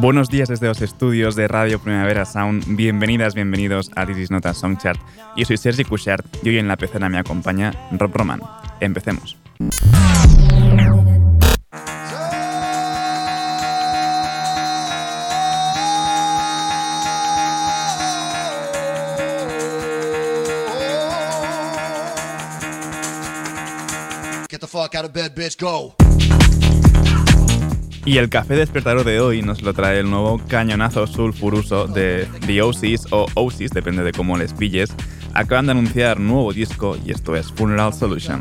Buenos días desde los estudios de Radio Primavera Sound. Bienvenidas, bienvenidos a This Nota Songchart. Yo soy Sergi Cushart y hoy en la pecera me acompaña Rob Roman. Empecemos. Get the fuck out of bed, bitch, go. Y el café despertador de hoy nos lo trae el nuevo cañonazo sulfuroso de The Oasis o Oasis, depende de cómo les pilles. Acaban de anunciar nuevo disco y esto es Funeral Solution.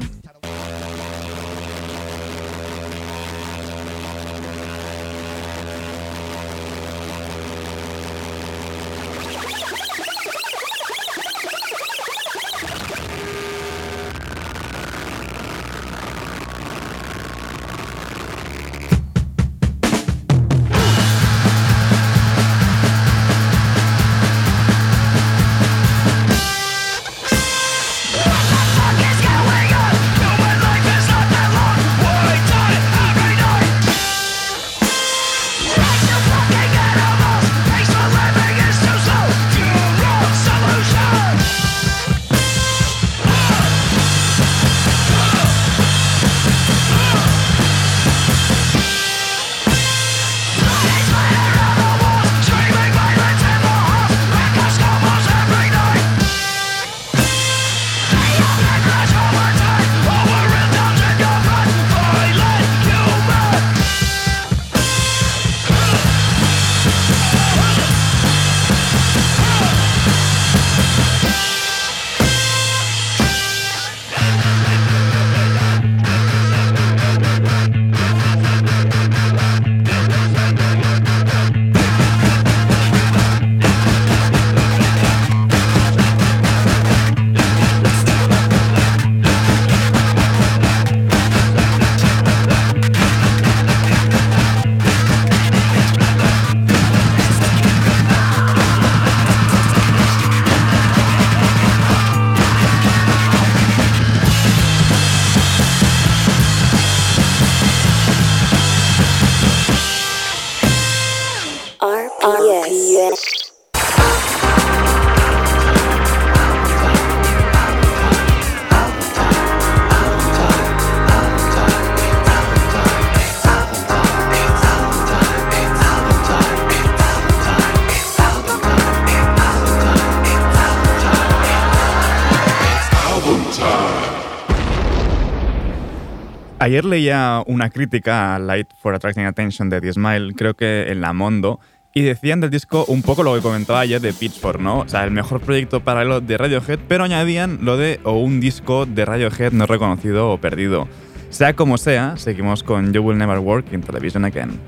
Ayer leía una crítica a Light for Attracting Attention de The Smile, creo que en La Mondo, y decían del disco un poco lo que comentaba ayer de Pitchfork, ¿no? O sea, el mejor proyecto paralelo de Radiohead, pero añadían lo de o un disco de Radiohead no reconocido o perdido. Sea como sea, seguimos con You Will Never Work in Television Again.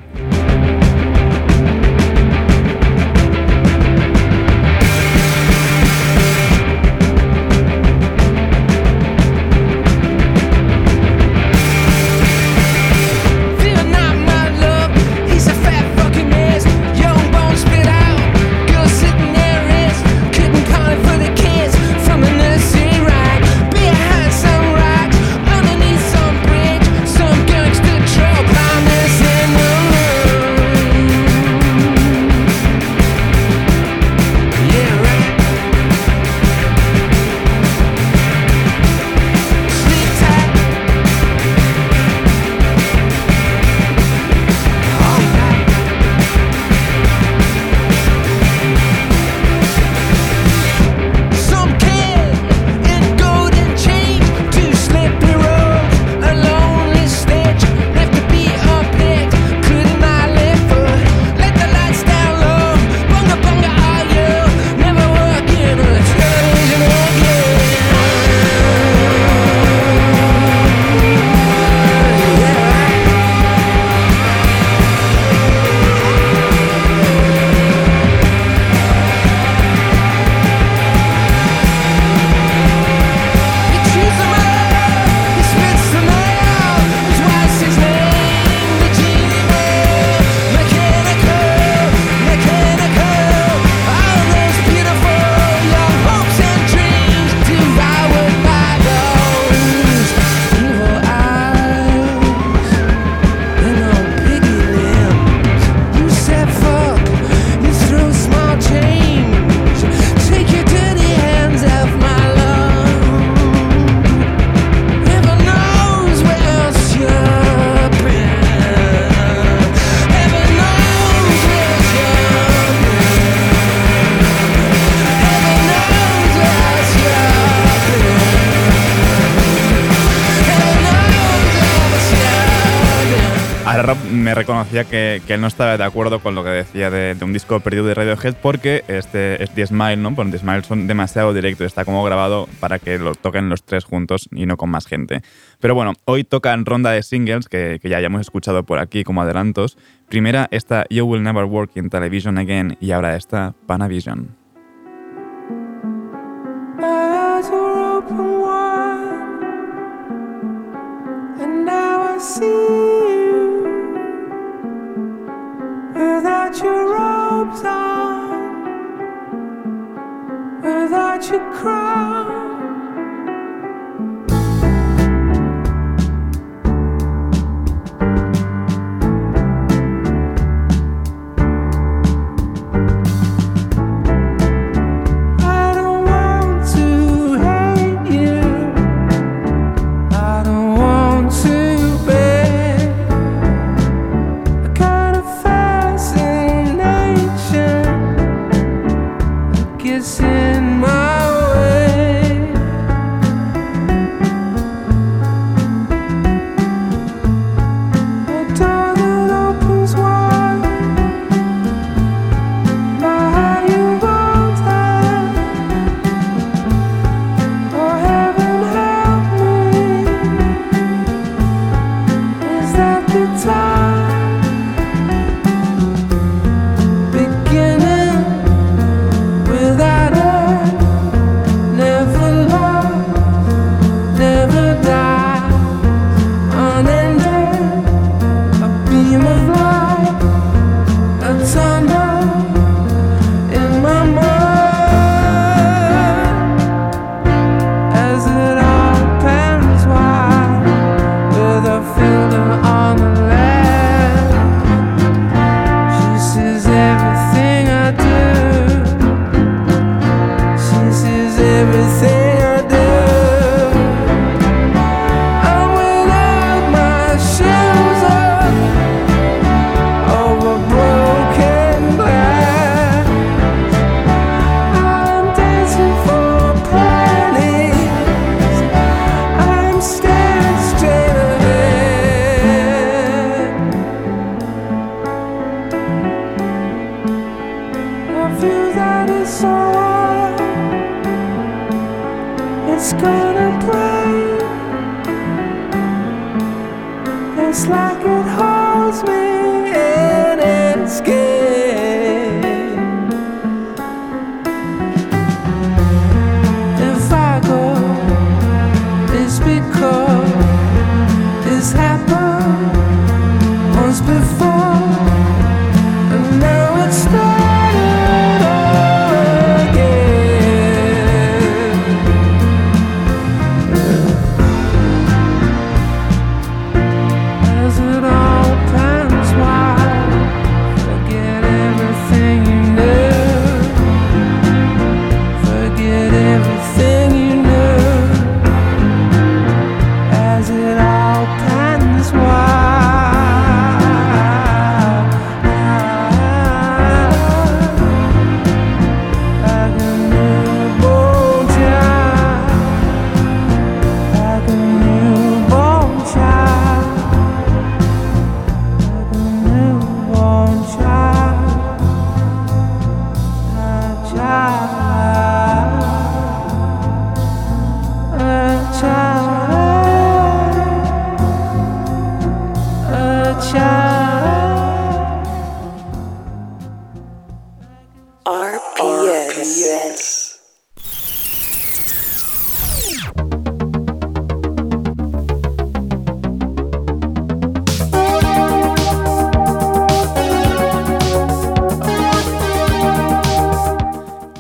Reconocía que, que, él no estaba de acuerdo con lo que decía de, de un disco perdido de Radiohead porque este es The Smile, ¿no? Porque The Smile son demasiado directos, está como grabado para que lo toquen los tres juntos y no con más gente. Pero bueno, hoy tocan ronda de singles que, que ya hayamos escuchado por aquí como adelantos. Primera esta You Will Never Work in Television Again y ahora esta Panavision. see without your robes on, without your crown.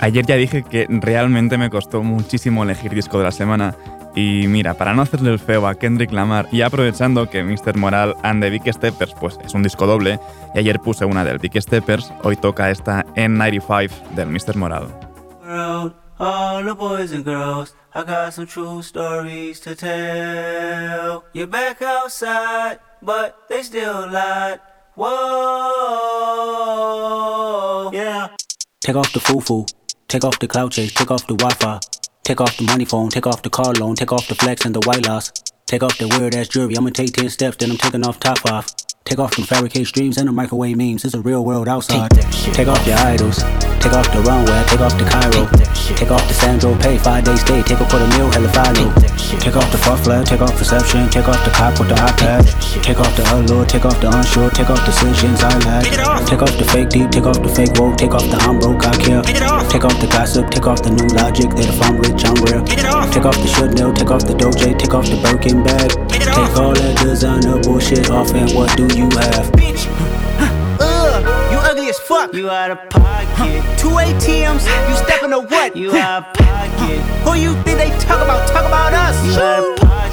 Ayer ya dije que realmente me costó muchísimo elegir disco de la semana. Y mira, para no hacerle el feo a Kendrick Lamar y aprovechando que Mr. Moral and the Big Steppers pues es un disco doble, y ayer puse una del Big Steppers, hoy toca esta N95 del Mr. Moral. Take off the foo-foo. Take off the cloud chase, take off the Wi-Fi. Take off the money phone, take off the car loan, take off the flex and the white loss. Take off the weird ass jewelry, I'ma take 10 steps, then I'm taking off top off. Take off them fabricated streams and the microwave memes. It's a real world outside. Take off your idols. Take off the runway. Take off the Cairo. Take off the Sandro Pay. Five day stay. Take off for the meal. Hella follow. Take off the fuck flag. Take off perception. Take off the cop with the iPad. Take off the allure. Take off the unsure. Take off decisions I lack. Take off the fake deep. Take off the fake woke. Take off the I'm broke. I care. Take off the gossip. Take off the new logic. That if I'm rich, I'm real. Take off the should know. Take off the doje. Take off the Birkin bag. Take all that designer bullshit off and what do you have? Bitch. Ugh, you ugly as fuck. You out of pocket. Two ATMs, you stepping to what? You out of pocket. Who you think they talk about? Talk about us. You out of pocket.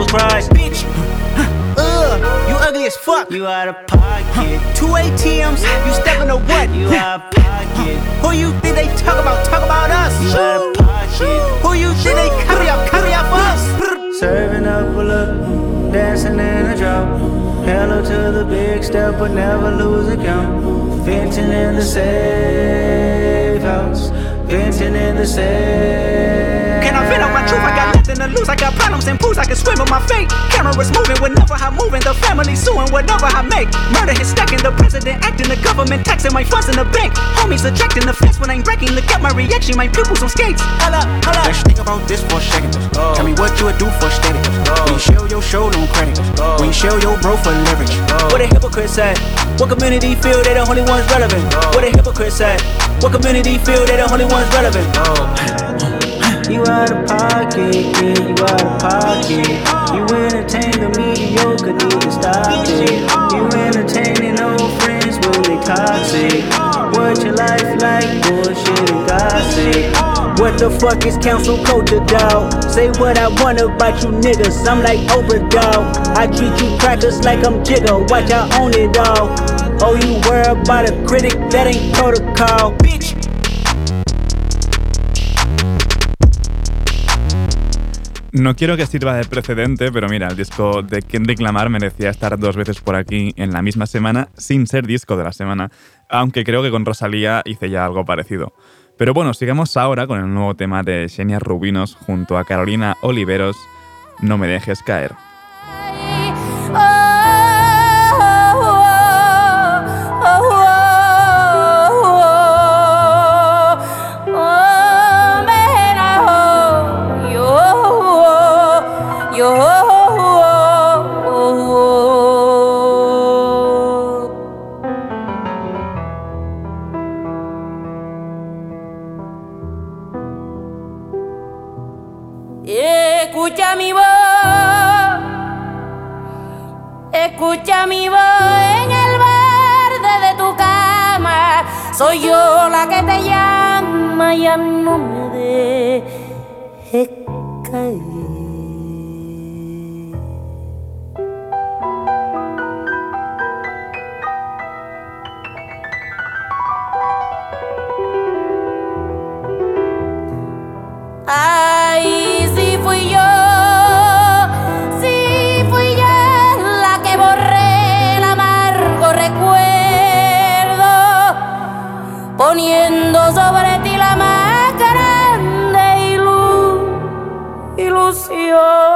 cries. Bitch. Ugh, uh, you ugly as fuck. You out of pocket. Two ATMs, you stepping to what? You out of pocket. Who you think they talk about? Talk about us. You out of pocket. Who you think they carry up? Carry up us. Serving up a look, dancing in a drop. Hello to the big step, but never lose a count. Venting in the safe house, venting in the safe. Can I vent on my truth? I got nothing to lose. I got problems and pools. I can swim with my fate. Cameras moving whenever I'm moving. The family suing whatever I make. Murder is stacking. The president acting. The government taxing my funds in the bank. Homies ejecting the fence when I'm breaking. Look at my reaction. My pupils on skates. Hold up, hold up. Let's think about this for a second. Oh. Tell me what you would do for steady. When you show your show on credit. Oh. When you show your bro for leverage. Oh. What a hypocrite said. What community feel they the only ones relevant? What a hypocrite said. What community feel they the only ones relevant? Oh. You out of pocket, yeah, you out of pocket. You entertain the mediocre, need to stop it. You entertaining old friends when they toxic. What your life like, bullshit and gossip. What the fuck is council culture, dog? Say what I want about you niggas, I'm like Oprah. I treat you crackers like I'm Jigga, watch I own it all. Oh, you worry about a critic, that ain't protocol. Bitch. No quiero que sirva de precedente, pero mira, el disco de Kendrick Lamar merecía estar dos veces por aquí en la misma semana sin ser disco de la semana, aunque creo que con Rosalía hice ya algo parecido. Pero bueno, sigamos ahora con el nuevo tema de Xenia Rubinos junto a Carolina Oliveros, No me dejes caer. Escucha mi voz en el verde de tu cama. Soy yo la que te llama, ya no me dejes caer. Ilusión.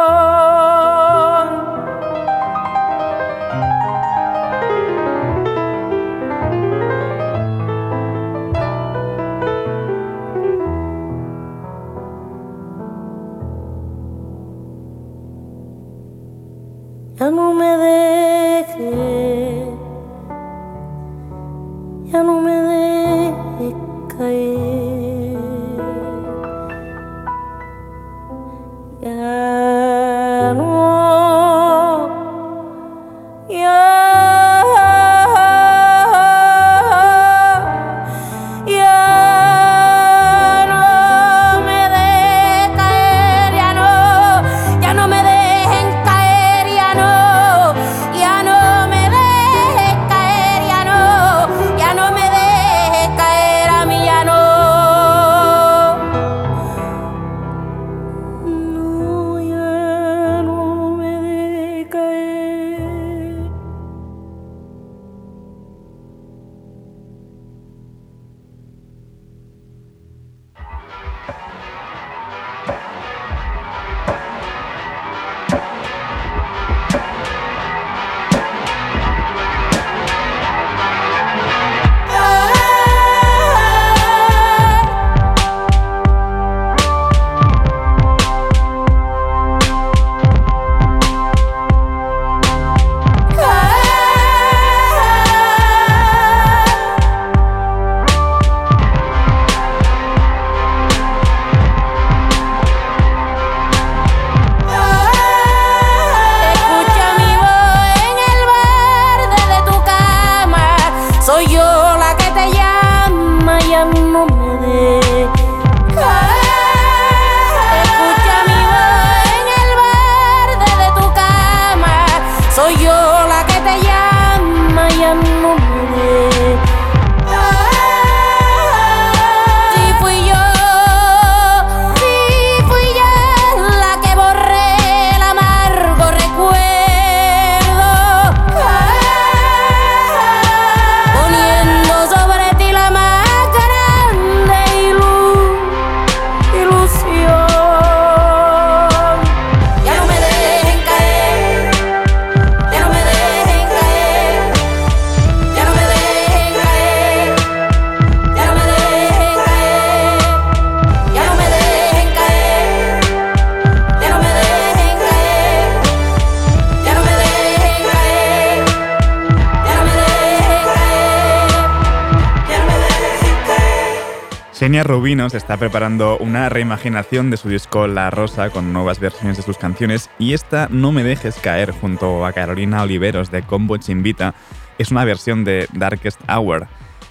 Está preparando una reimaginación de su disco La Rosa con nuevas versiones de sus canciones y esta No me dejes caer junto a Carolina Oliveros de Combo Chimbita es una versión de Darkest Hour.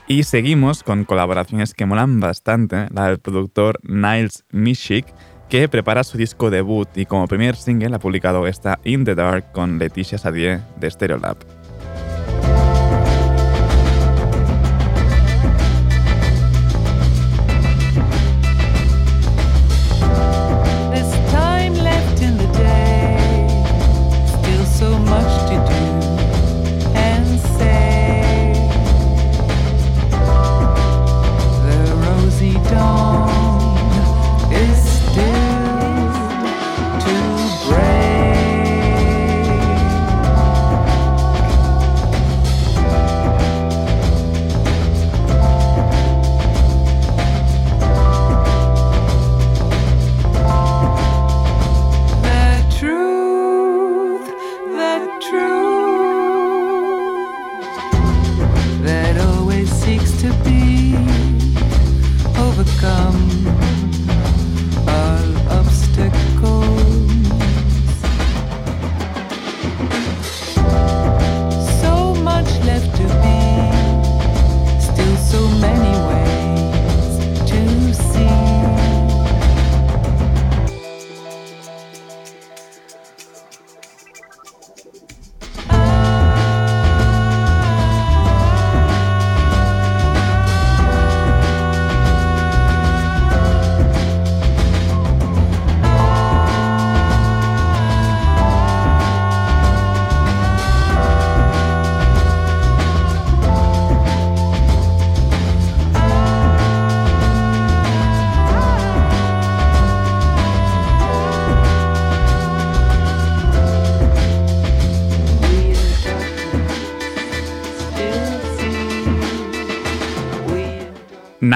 Y seguimos con colaboraciones que molan bastante, la del productor Niles Mishik, que prepara su disco debut y como primer single ha publicado esta In the Dark con Leticia Sadier de Stereolab.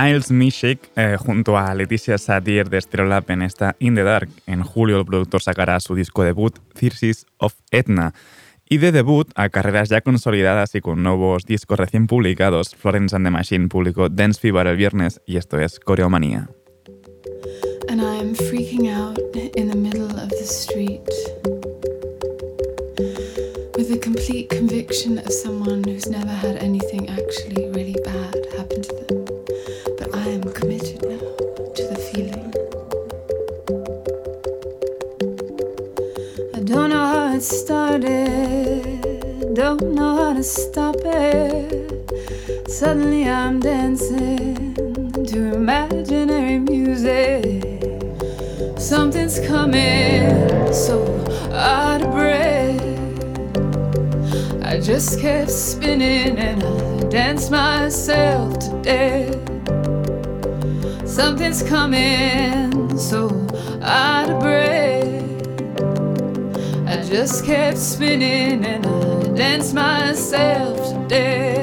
Niles Mishik eh, junto a Leticia Satir de Stereolab en esta In the Dark. En julio el productor sacará su disco debut, Thyrsis of Etna. Y de debut a carreras ya consolidadas y con nuevos discos recién publicados, Florence and the Machine publicó Dance Fever el viernes y esto es Coreomanía. And I'm freaking out in the middle of the street with the complete conviction of someone who's never had anything actually know how to stop it. Suddenly I'm dancing to imaginary music. Something's coming, so out of breath. I just kept spinning and I danced myself to death. Something's coming, so out of breath. I just kept spinning and I danced myself to death.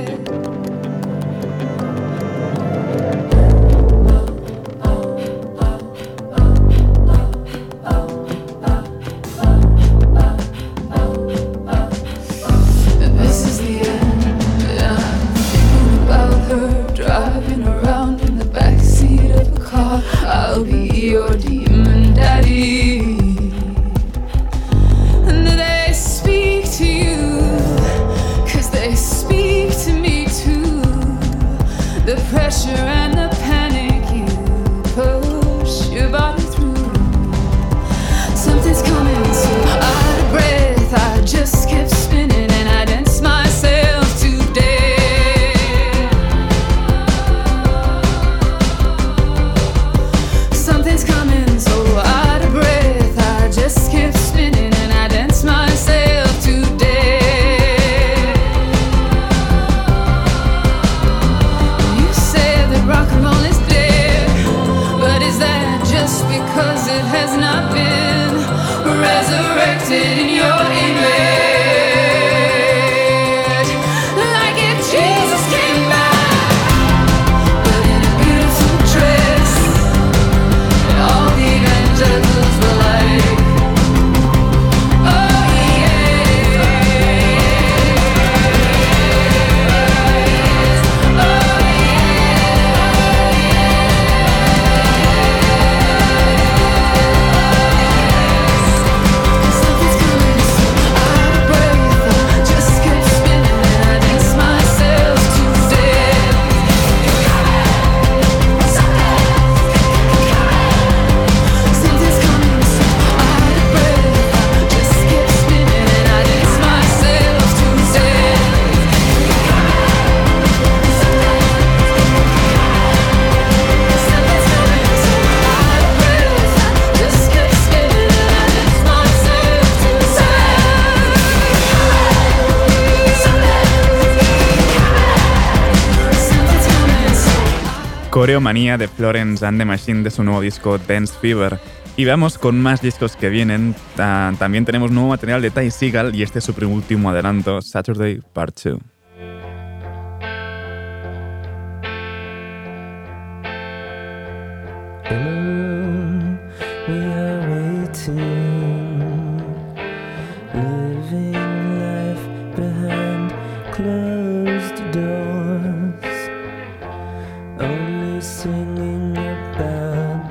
Coreomanía de Florence and the Machine de su nuevo disco Dance Fever. Y vamos con más discos que vienen. también tenemos nuevo material de Ty Seagal y este es su último adelanto, Saturday Part 2.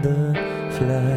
De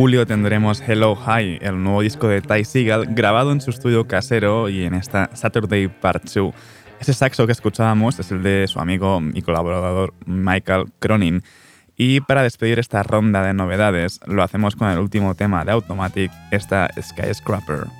julio tendremos Hello Hi, el nuevo disco de Ty Seagal, grabado en su estudio casero y en esta Saturday Part 2. Ese saxo que escuchábamos es el de su amigo y colaborador Michael Cronin. Y para despedir esta ronda de novedades, lo hacemos con el último tema de Automatic, esta Skyscraper.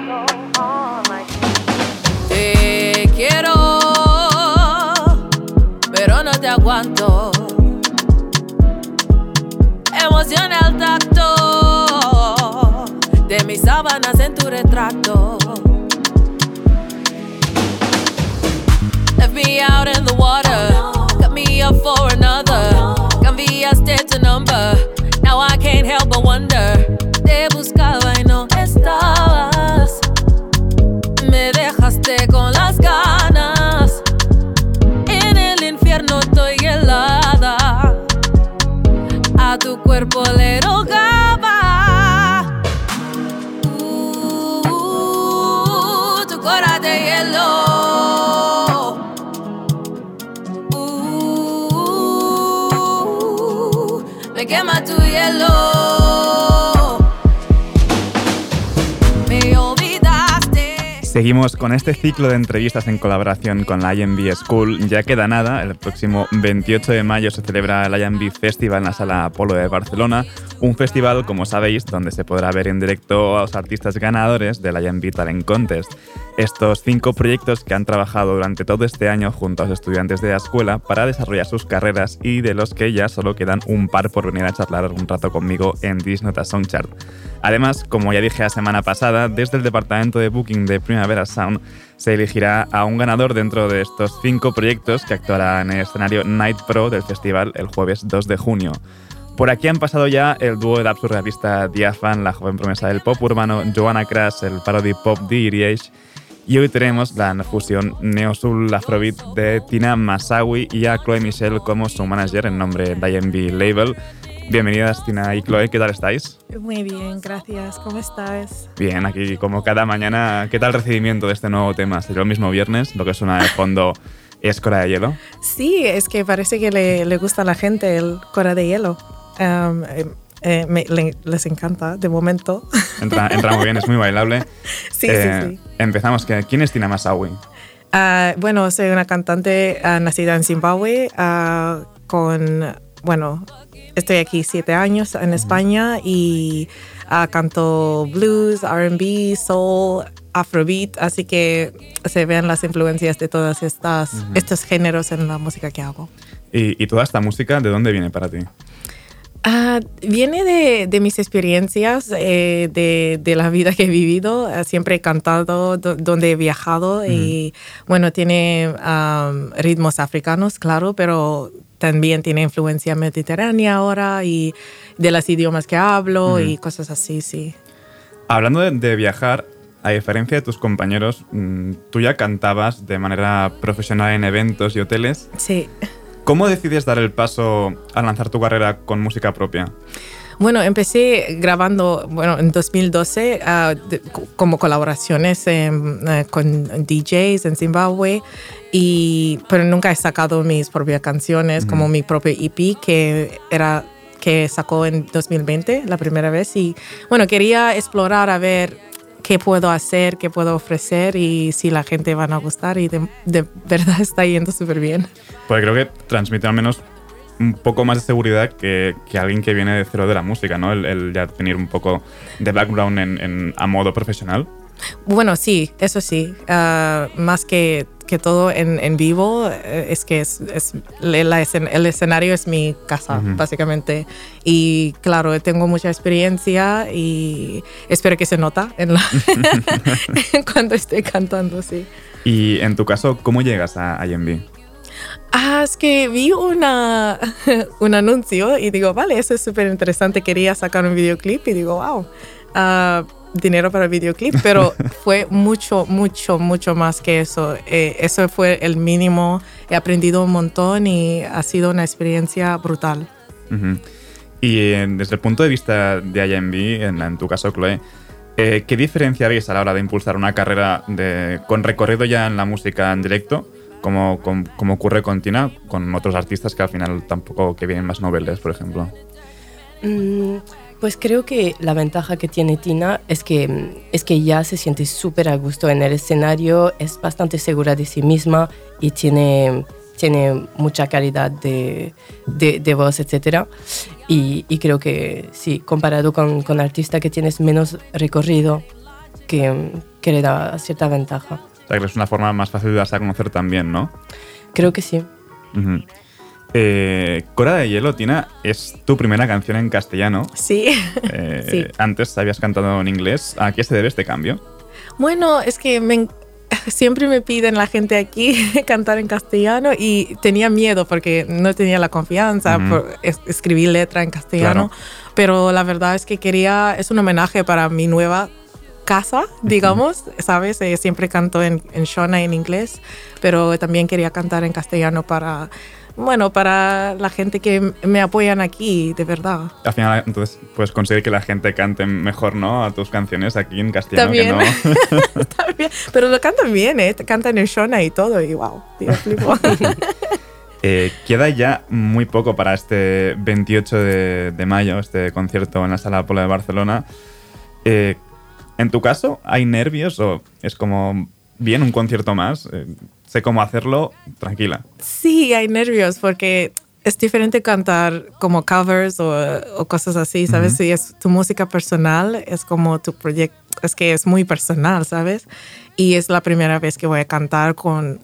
Aguanto. Seguimos con este ciclo de entrevistas en colaboración con la IMB School. Ya queda nada, el próximo 28 de mayo se celebra el IMB Festival en la Sala Apolo de Barcelona, un festival, como sabéis, donde se podrá ver en directo a los artistas ganadores del IMB Talent Contest. Estos cinco proyectos que han trabajado durante todo este año junto a los estudiantes de la escuela para desarrollar sus carreras y de los que ya solo quedan un par por venir a charlar un rato conmigo en Disnota Soundchart. Además, como ya dije la semana pasada, desde el departamento de booking de Primavera Sound se elegirá a un ganador dentro de estos cinco proyectos que actuará en el escenario Night Pro del festival el jueves 2 de junio. Por aquí han pasado ya el dúo de rap surrealista Diafan, la joven promesa del pop urbano, Joanna Crash, el parody pop de Iriage, y hoy tenemos la fusión neo-soul afrobeat de Tina Masawi y a Chloe Michelle como su manager en nombre de IMB Label. Bienvenidas Tina y Chloe, ¿qué tal estáis? Muy bien, gracias. ¿Cómo estás? Bien, aquí como cada mañana, ¿qué tal el recibimiento de este nuevo tema? Será el mismo viernes, lo que suena de fondo es Cora de Hielo. Sí, es que parece que le, le gusta a la gente el Cora de Hielo. Um, eh, me- le- les encanta, de momento. Entra, entra muy bien, es muy bailable. Sí, Eh, sí, sí. Empezamos, ¿que- ¿quién es Tina Masawi? Ah, bueno, soy una cantante ah, nacida en Zimbabue ah, con, bueno, estoy aquí siete años en España y canto blues, R&B, soul, afrobeat, así que se ven las influencias de todos estas, estos géneros en la música que hago. Y, y toda esta música, ¿de dónde viene para ti? Ah, viene de, de mis experiencias, eh, de, de la vida que he vivido. Ah, siempre he cantado do- donde he viajado y bueno, tiene am, ritmos africanos, claro, pero también tiene influencia mediterránea ahora y de los idiomas que hablo y cosas así, sí. Hablando de, de viajar, a diferencia de tus compañeros, mm, tú ya cantabas de manera profesional en eventos y hoteles. Sí. ¿Cómo decides dar el paso a lanzar tu carrera con música propia? Bueno, empecé grabando, bueno, en 2012 ah, de- co- como colaboraciones em, eh, con DJs en Zimbabue, y, pero nunca he sacado mis propias canciones como mi propio EP que era que sacó en 2020 la primera vez y bueno, quería explorar a ver qué puedo hacer, qué puedo ofrecer y si la gente van a gustar y de, de verdad está yendo súper bien. Porque creo que transmite al menos un poco más de seguridad que, que alguien que viene de cero de la música, ¿no? El, el ya tener un poco de background en, en- a modo profesional. Bueno, sí, eso sí. Ah, más que, que todo en, en vivo, eh, es que es, es- le- la escen- el escenario es mi casa, Ujú. básicamente. Y claro, tengo mucha experiencia y espero que se nota en la cuando estoy cantando, sí. Y en tu caso, ¿cómo llegas a IMB? Ah, es que vi una, un anuncio y digo, vale, eso es súper interesante. Quería sacar un videoclip y digo, wow, ah, dinero para el videoclip, pero fue mucho, mucho, mucho más que eso. Eh, eso fue el mínimo. He aprendido un montón y ha sido una experiencia brutal. Y eh, desde el punto de vista de IMB, en, en tu caso, Chloe, Eh, ¿Qué diferencia veis a la hora de impulsar una carrera de, con recorrido ya en la música en directo, como, com- como ocurre con Tina, con otros artistas que al final tampoco que vienen más noveles, por ejemplo? Mm, Pues creo que la ventaja que tiene Tina es que, mm, es que ya se siente súper a gusto en el escenario, es bastante segura de sí misma y tiene, tiene mucha calidad de, de, de voz, etc. Y, y creo que sí, comparado con, con artista que tienes menos recorrido, que, mm, que le da cierta ventaja. O sea, que es una forma más fácil de darse a conocer también, ¿no? Creo que sí. Ujú. Eh, Cora de Hielo, Tina, es tu primera canción en castellano. Sí. Eh, Sí. Antes habías cantado en inglés. ¿A qué se debe este cambio? Bueno, es que me siempre me piden la gente aquí cantar en castellano y tenía miedo porque no tenía la confianza Ujú. por es- escribir letra en castellano. Claro. Pero la verdad es que quería, es un homenaje para mi nueva casa, digamos, ¿sabes? Eh, siempre canto en, en Shona en inglés, pero también quería cantar en castellano para, bueno, para la gente que me apoyan aquí, de verdad. Al final, entonces, puedes conseguir que la gente cante mejor, ¿no? A tus canciones aquí en castellano. También. Que no. También. Pero lo cantan bien, ¿eh? Cantan en Shona y todo, y wow, tío, flipo. Eh, queda ya muy poco para este 28 de, de mayo, este concierto en la Sala Apolo de Barcelona. Eh, ¿En tu caso hay nervios o es como, bien, un concierto más? eh, sé cómo hacerlo, tranquila. Sí, hay nervios porque es diferente cantar como covers o, o cosas así, ¿sabes? Ujú. Si es tu música personal, es como tu proyecto, es que es muy personal, ¿sabes? Y es la primera vez que voy a cantar con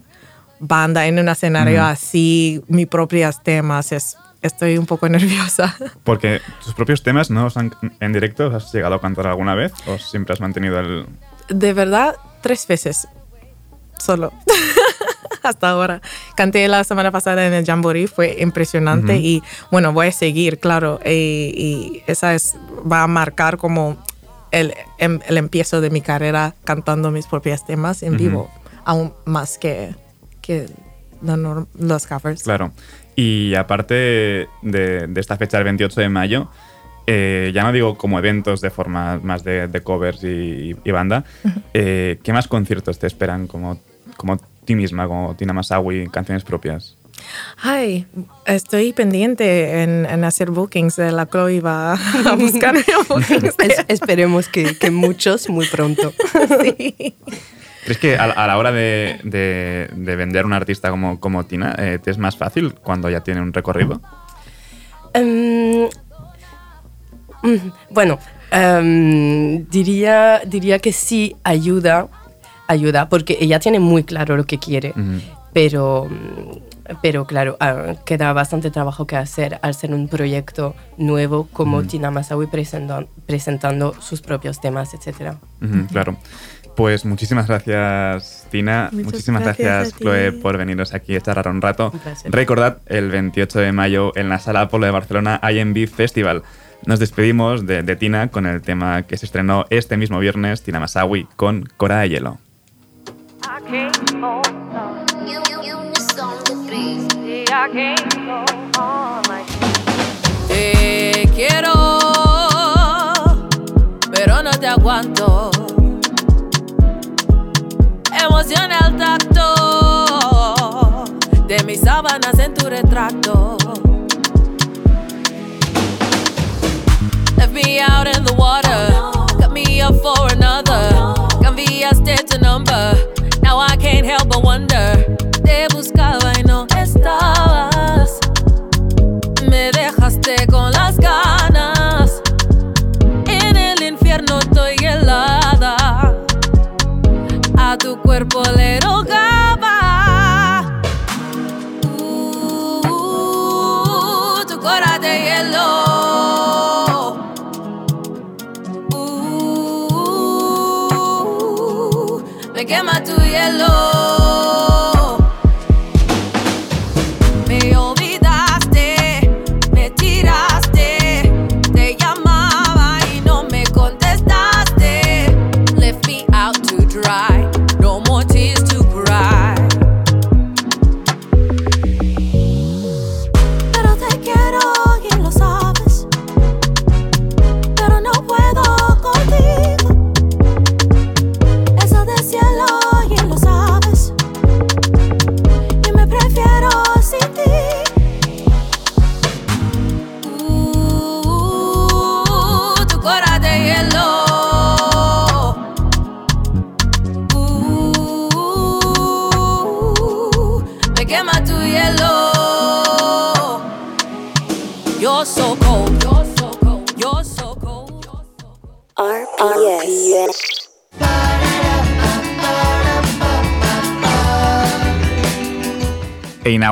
banda en un escenario Ujú. así, mis propios temas, es, estoy un poco nerviosa. Porque tus propios temas no los han, en directo, ¿os has llegado a cantar alguna vez o siempre has mantenido el... De verdad, tres veces, solo. Hasta ahora. Canté la semana pasada en el Jamboree, fue impresionante y bueno, voy a seguir, claro. Y, y esa es, va a marcar como el, em- el empiezo de mi carrera cantando mis propios temas en vivo, aún más que, que los covers. Claro. Y aparte de, de esta fecha del 28 de mayo, eh, ya no digo como eventos de forma más de, de covers y, y banda, eh, ¿qué más conciertos te esperan como, como ti misma, como Tina Masawi, canciones propias? Ay, estoy pendiente en, en hacer bookings. La Chloe va a buscar bookings. Es- esperemos que, que muchos muy pronto. ¿Crees que a, a la hora de, de- de vender un artista como, como Tina, eh, te es más fácil cuando ya tiene un recorrido? Em, bueno, em, diría, diría que sí ayuda, ayuda, porque ella tiene muy claro lo que quiere, pero, mm, pero claro, ah, queda bastante trabajo que hacer al ser un proyecto nuevo como. Tina Masawi presentando, presentando sus propios temas, etc. Claro. Pues muchísimas gracias, Tina. Muchas muchísimas gracias gracias, a ti. Chloe, por veniros aquí a charlar un rato. Un. Recordad, el 28 de mayo en la Sala Apolo de Barcelona, IMB Festival. Nos despedimos de, Tina con el tema que se estrenó este mismo viernes, Tina Masawi, con Cora de Hielo. Te quiero, pero no te aguanto. Emociona el tacto de mis sábanas en tu retrato. Out in the water, cut me up for another. Uh, me quema tu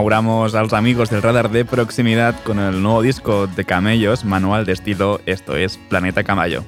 inauguramos a los amigos del radar de proximidad con el nuevo disco de Camellos, Manual de Estilo, esto es Planeta Camallo.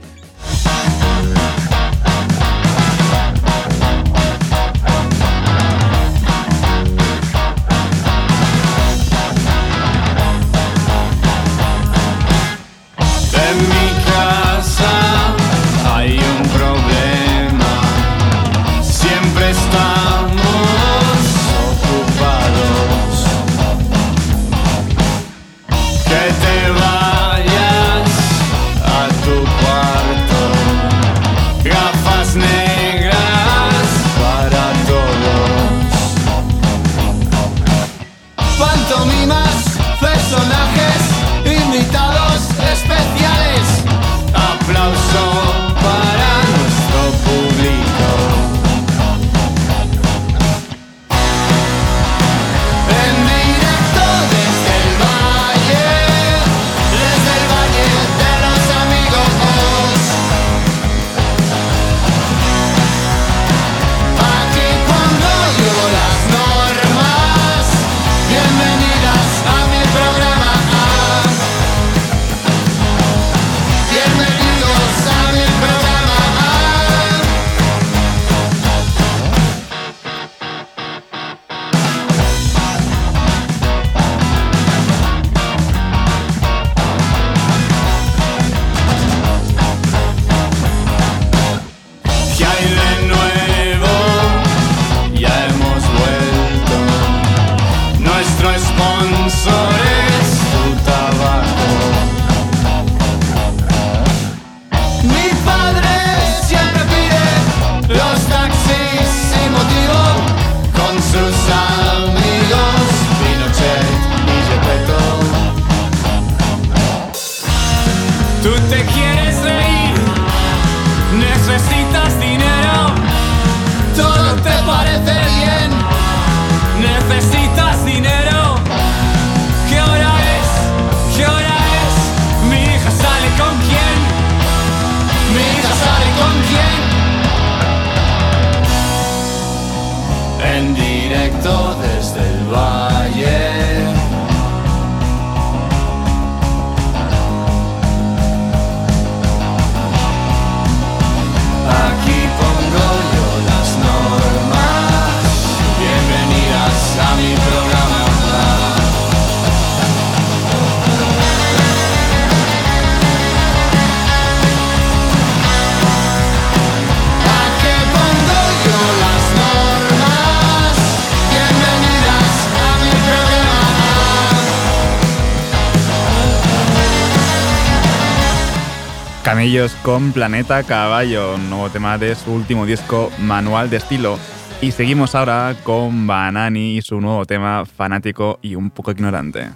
pantomimas, personajes, invitados especiales. Camellos con Planeta Caballo, nuevo tema de su último disco Manual de Estilo. Y seguimos ahora con Banani y su nuevo tema Fanático y un poco ignorante.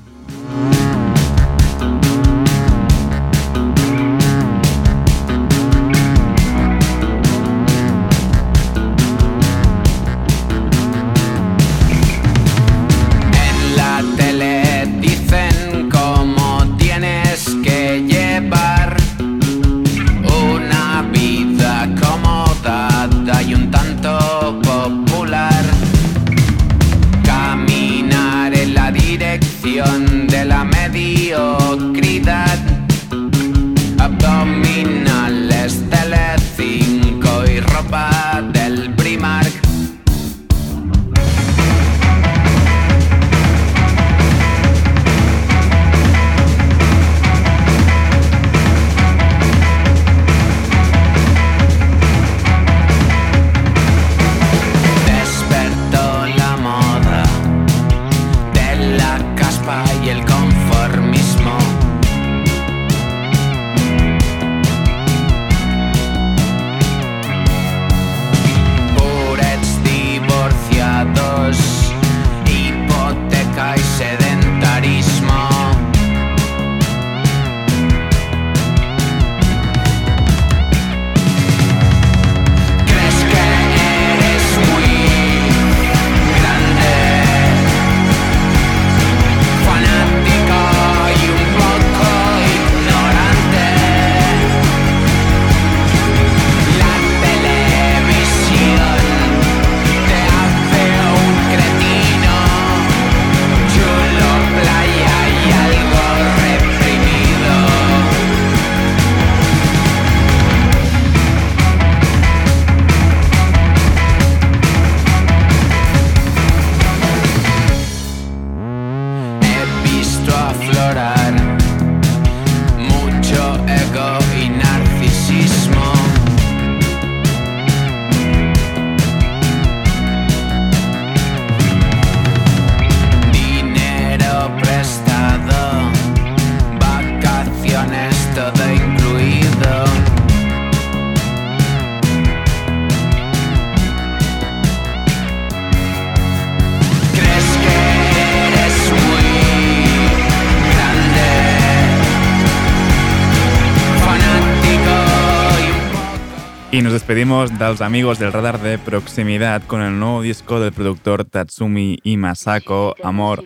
Despedimos dels amigos del radar de proximidad con el nuevo disco del productor Tatsumi y Masako, Amor,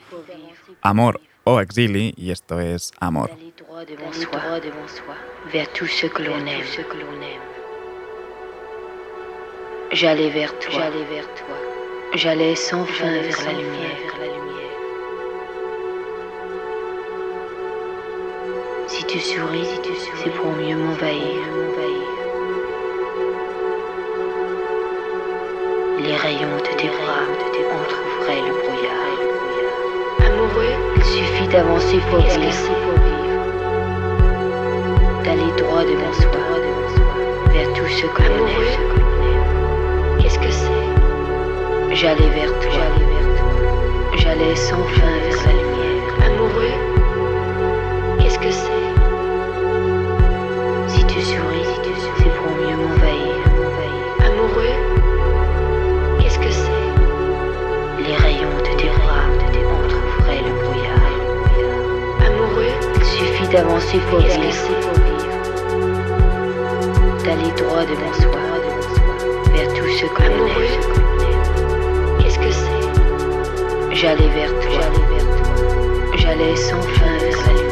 Amor o Exili, y esto es Amor. droit devant soi, devant soi, vers tout ce que l'on aime. J'allais vers toi, j'allais vers toi, j'allais sans fin vers la lumière. Si tu souris, si tu souris, c'est pour mieux m'envahir, Les rayons de tes bras, de tes bras trouveraient le brouillard. Amoureux, il suffit d'avancer pour vivre? D'aller droit devant soi, vers tout ce que l'on aime. Qu'est-ce que c'est? J'allais vers toi, j'allais vers toi. J'allais sans fin vers la d'avancer pour vivre. D'aller droit devant soi, vers tout ce que l'on aime. Qu'est-ce que c'est J'allais vers toi, j'allais vers toi. J'allais sans fin vers la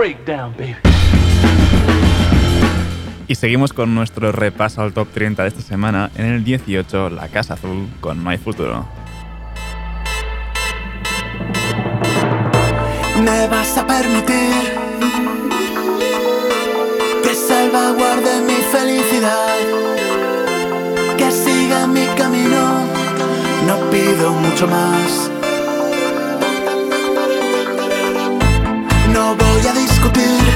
Breakdown, baby. Y seguimos con nuestro repaso al top 30 de esta semana. En el 18, La Casa Azul con No hay futuro. Me vas a permitir que salvaguarde mi felicidad, que siga mi camino, no pido mucho más. No voy a discutir, no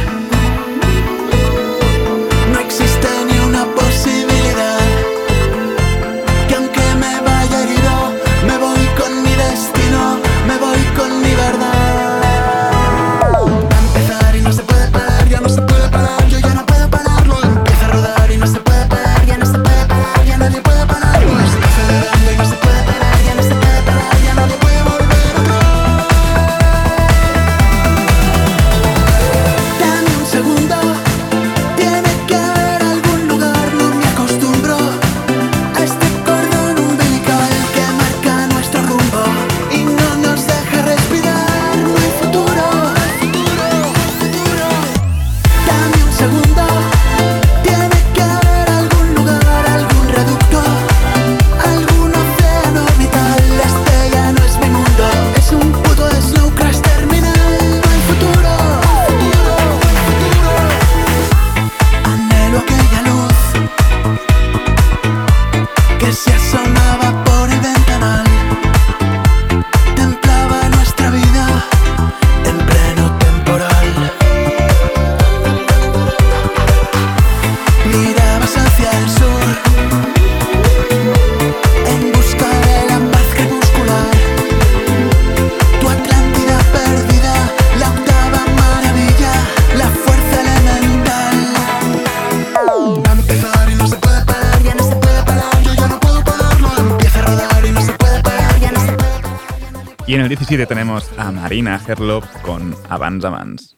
Y en el 17 tenemos a Marina Herlop con Abans Abans.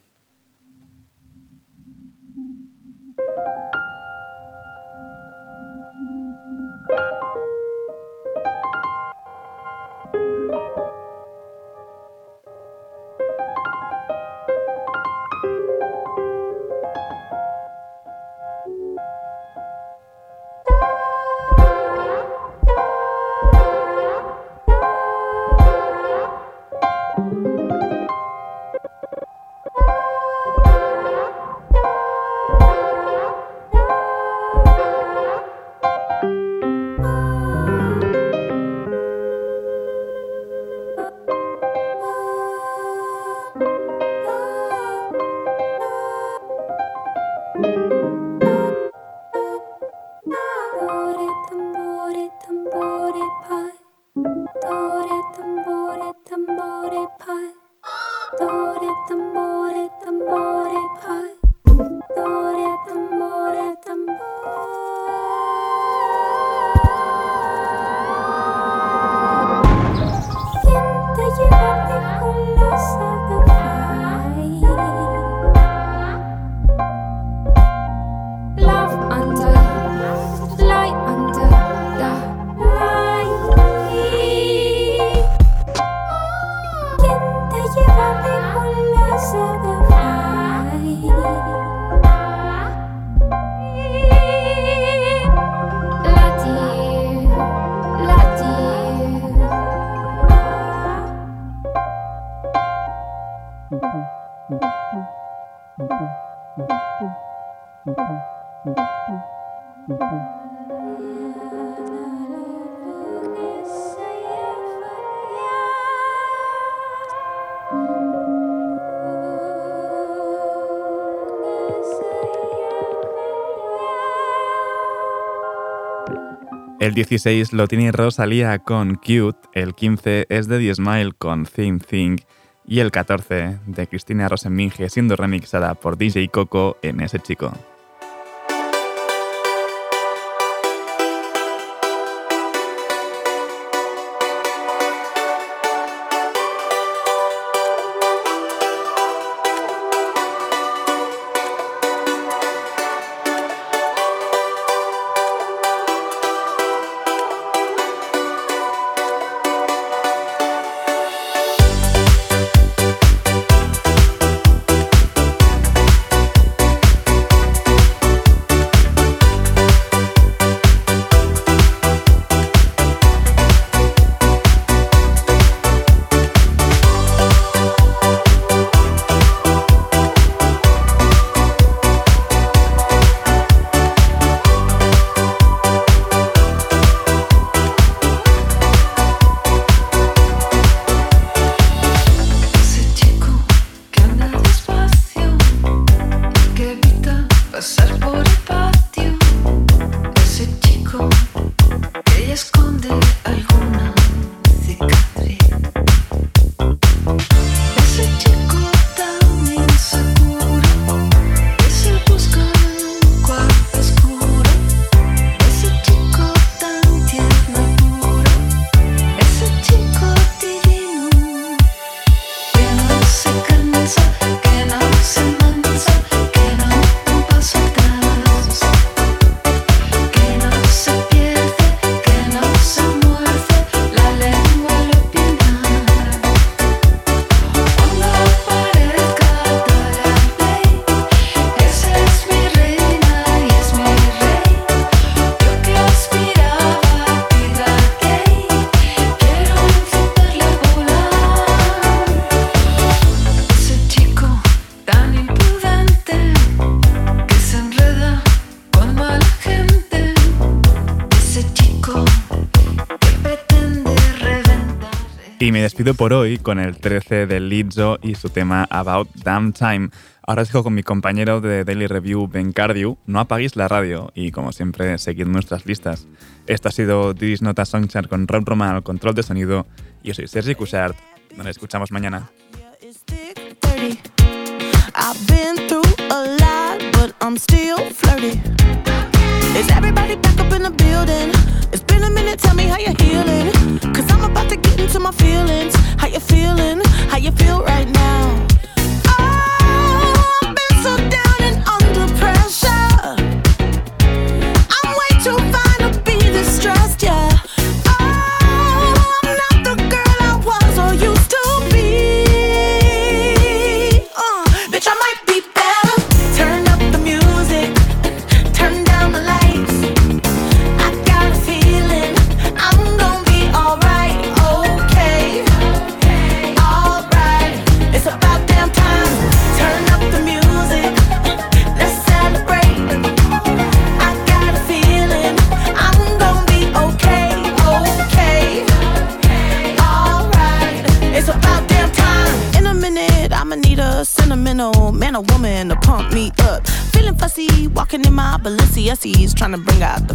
El 16 lo tiene Rosalía con Cute, el 15 es de The Smile con Thing Thing y el 14 de Cristina Rosenminge siendo remixada por DJ Coco en Ese Chico. Despido por hoy con el 13 de Lizzo y su tema About Damn Time. Ahora os dejo con mi compañero de Daily Review, Ben Cardew. No apaguéis la radio y, como siempre, seguid nuestras listas. Esto ha sido Didis Nota Songchart con Rob Roman al control de sonido. Yo soy Sergi Cushart. Nos escuchamos mañana. I've been through a lot, but I'm still flirty. Is everybody back up in the building? It's been a minute, tell me how you're healing. Cause I'm about to get into my feelings. How you feeling? How you feel right now? Oh, I've been so down and under pressure. Balenciennes, trying to bring out the